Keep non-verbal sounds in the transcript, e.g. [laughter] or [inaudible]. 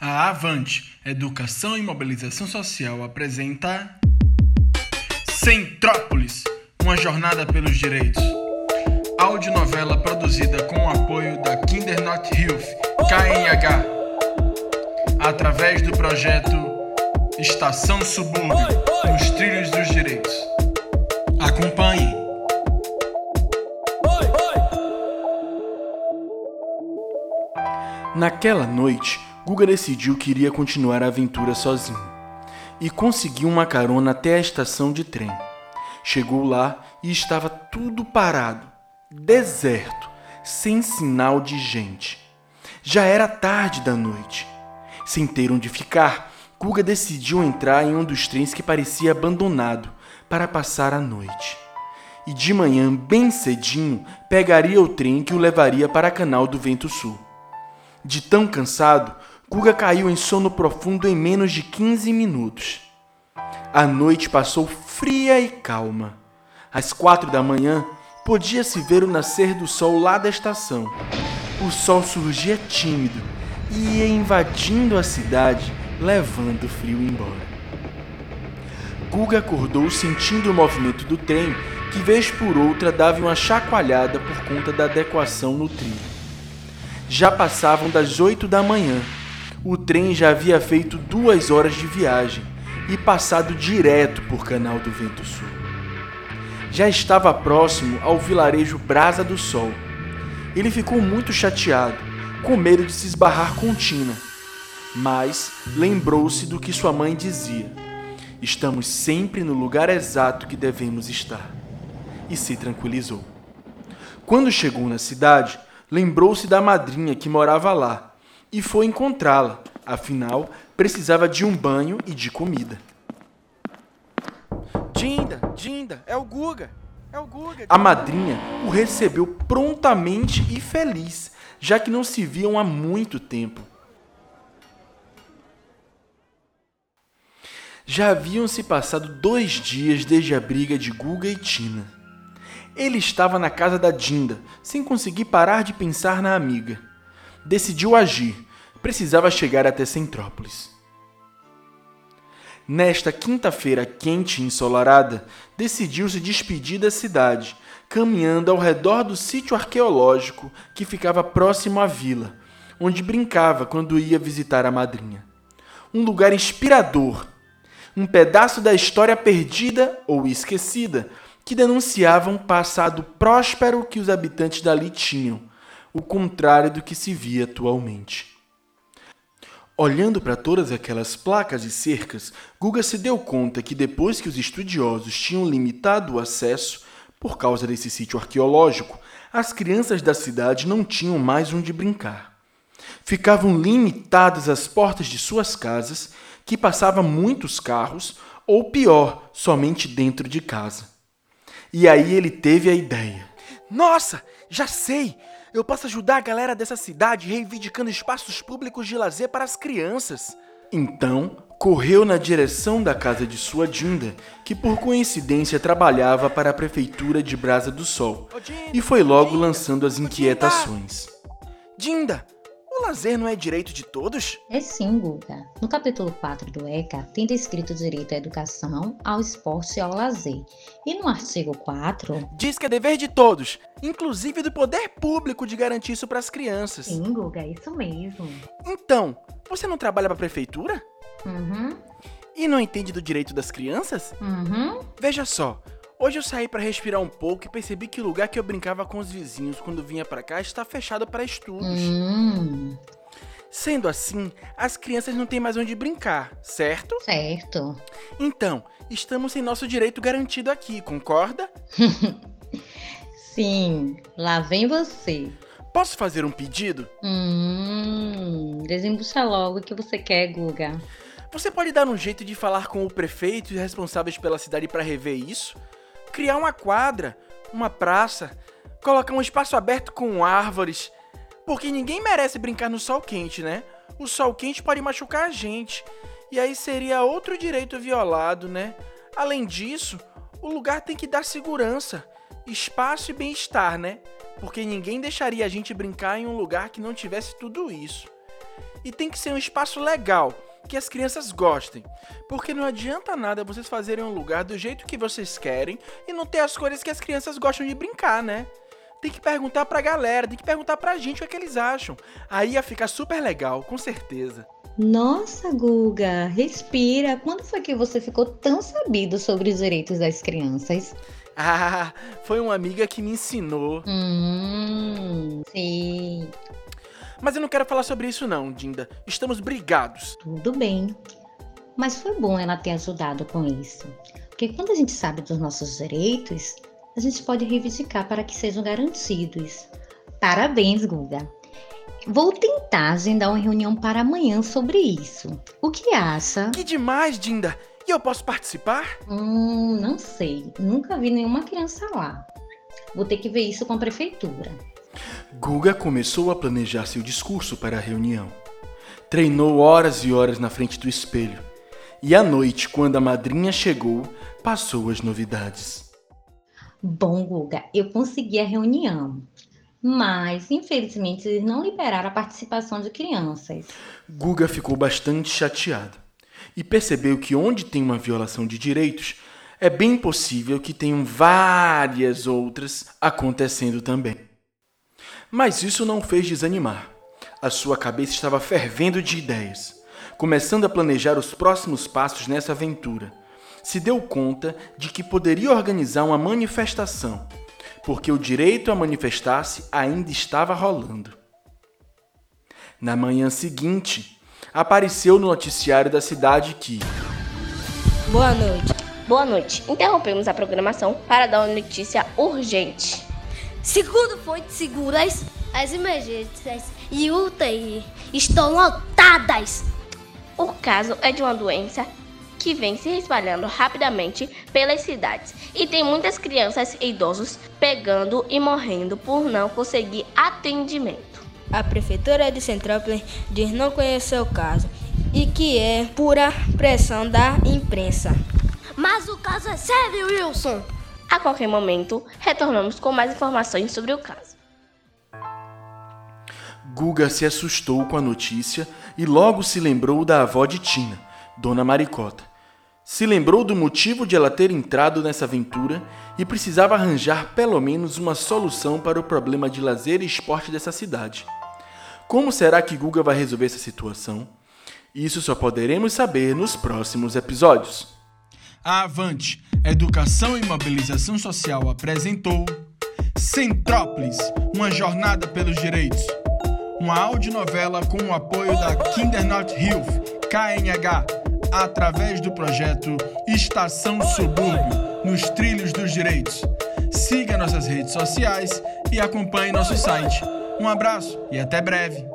A Avante, Educação e Mobilização Social apresenta Centrópolis, uma jornada pelos direitos. Audionovela produzida com o apoio da Kinder Not Health, KNH, através do projeto Estação Subúrbio, nos trilhos dos direitos. Acompanhe. Naquela noite, Guga decidiu que iria continuar a aventura sozinho e conseguiu uma carona até a estação de trem. Chegou lá e estava tudo parado, deserto, sem sinal de gente. Já era tarde da noite. Sem ter onde ficar, Guga decidiu entrar em um dos trens que parecia abandonado para passar a noite. E de manhã, bem cedinho, pegaria o trem que o levaria para a Canal do Vento Sul. De tão cansado, Guga caiu em sono profundo em menos de 15 minutos. A noite passou fria e calma. Às quatro da manhã, podia-se ver o nascer do sol lá da estação. O sol surgia tímido e ia invadindo a cidade, levando o frio embora. Guga acordou sentindo o movimento do trem, que vez por outra dava uma chacoalhada por conta da adequação no trilho. Já passavam das oito da manhã o trem já havia feito duas horas de viagem e passado direto por Canal do Vento Sul. Já estava próximo ao vilarejo Brasa do Sol. Ele ficou muito chateado, com medo de se esbarrar com Tina, mas lembrou-se do que sua mãe dizia: Estamos sempre no lugar exato que devemos estar. E se tranquilizou. Quando chegou na cidade, lembrou-se da madrinha que morava lá e foi encontrá-la. Afinal, precisava de um banho e de comida. Dinda, Dinda, é o Guga. É o Guga. A madrinha o recebeu prontamente e feliz, já que não se viam há muito tempo. Já haviam se passado dois dias desde a briga de Guga e Tina. Ele estava na casa da Dinda, sem conseguir parar de pensar na amiga decidiu agir. Precisava chegar até Centrópolis. Nesta quinta-feira quente e ensolarada, decidiu se despedir da cidade, caminhando ao redor do sítio arqueológico que ficava próximo à vila, onde brincava quando ia visitar a madrinha. Um lugar inspirador, um pedaço da história perdida ou esquecida que denunciava um passado próspero que os habitantes dali tinham, o contrário do que se via atualmente. Olhando para todas aquelas placas e cercas, Guga se deu conta que depois que os estudiosos tinham limitado o acesso, por causa desse sítio arqueológico, as crianças da cidade não tinham mais onde brincar. Ficavam limitadas às portas de suas casas, que passavam muitos carros, ou pior, somente dentro de casa. E aí ele teve a ideia. Nossa, já sei! Eu posso ajudar a galera dessa cidade reivindicando espaços públicos de lazer para as crianças. Então, correu na direção da casa de sua Dinda, que por coincidência trabalhava para a prefeitura de Brasa do Sol, e foi logo lançando as inquietações. Dinda, o lazer não é direito de todos? É sim, Guga. No capítulo 4 do ECA, tem descrito o direito à educação, ao esporte e ao lazer. E no artigo 4... Diz que é dever de todos, inclusive do poder público de garantir isso para as crianças. Sim, Guga, isso mesmo. Então, você não trabalha para a prefeitura? Uhum. E não entende do direito das crianças? Uhum. Veja só, Hoje eu saí para respirar um pouco e percebi que o lugar que eu brincava com os vizinhos quando vinha para cá está fechado para estudos. Hum. Sendo assim, as crianças não têm mais onde brincar, certo? Certo. Então, estamos sem nosso direito garantido aqui, concorda? [laughs] Sim, lá vem você. Posso fazer um pedido? Hum, desembucha logo o que você quer, Guga. Você pode dar um jeito de falar com o prefeito e responsáveis pela cidade para rever isso? Criar uma quadra, uma praça, colocar um espaço aberto com árvores, porque ninguém merece brincar no sol quente, né? O sol quente pode machucar a gente, e aí seria outro direito violado, né? Além disso, o lugar tem que dar segurança, espaço e bem-estar, né? Porque ninguém deixaria a gente brincar em um lugar que não tivesse tudo isso. E tem que ser um espaço legal, que as crianças gostem. Porque não adianta nada vocês fazerem um lugar do jeito que vocês querem e não ter as cores que as crianças gostam de brincar, né? Tem que perguntar pra galera, tem que perguntar pra gente o que, é que eles acham. Aí ia ficar super legal, com certeza. Nossa, Guga, respira. Quando foi que você ficou tão sabido sobre os direitos das crianças? Ah, foi uma amiga que me ensinou. Hum, sim. Mas eu não quero falar sobre isso não, Dinda. Estamos brigados. Tudo bem. Mas foi bom ela ter ajudado com isso. Porque quando a gente sabe dos nossos direitos, a gente pode reivindicar para que sejam garantidos. Parabéns, Guga. Vou tentar agendar uma reunião para amanhã sobre isso. O que acha? Que demais, Dinda! E eu posso participar? Hum, não sei. Nunca vi nenhuma criança lá. Vou ter que ver isso com a prefeitura. Guga começou a planejar seu discurso para a reunião. Treinou horas e horas na frente do espelho. E à noite, quando a madrinha chegou, passou as novidades. Bom, Guga, eu consegui a reunião. Mas, infelizmente, eles não liberaram a participação de crianças. Guga ficou bastante chateado e percebeu que onde tem uma violação de direitos, é bem possível que tenham várias outras acontecendo também. Mas isso não fez desanimar. A sua cabeça estava fervendo de ideias, começando a planejar os próximos passos nessa aventura se deu conta de que poderia organizar uma manifestação, porque o direito a manifestar-se ainda estava rolando. Na manhã seguinte, apareceu no noticiário da cidade que. Boa noite. Boa noite. Interrompemos a programação para dar uma notícia urgente. Segundo fontes seguras, as emergências e UTI estão lotadas. O caso é de uma doença que vem se espalhando rapidamente pelas cidades e tem muitas crianças e idosos pegando e morrendo por não conseguir atendimento. A prefeitura de Centrópolis diz não conhecer o caso e que é pura pressão da imprensa. Mas o caso é sério, Wilson. A qualquer momento, retornamos com mais informações sobre o caso. Guga se assustou com a notícia e logo se lembrou da avó de Tina, Dona Maricota. Se lembrou do motivo de ela ter entrado nessa aventura e precisava arranjar pelo menos uma solução para o problema de lazer e esporte dessa cidade. Como será que Guga vai resolver essa situação? Isso só poderemos saber nos próximos episódios. A Avante, Educação e Mobilização Social apresentou Centrópolis, uma jornada pelos direitos. Uma audionovela com o apoio da Kindernot Hilfe, KNH, através do projeto Estação Subúrbio, nos trilhos dos direitos. Siga nossas redes sociais e acompanhe nosso site. Um abraço e até breve.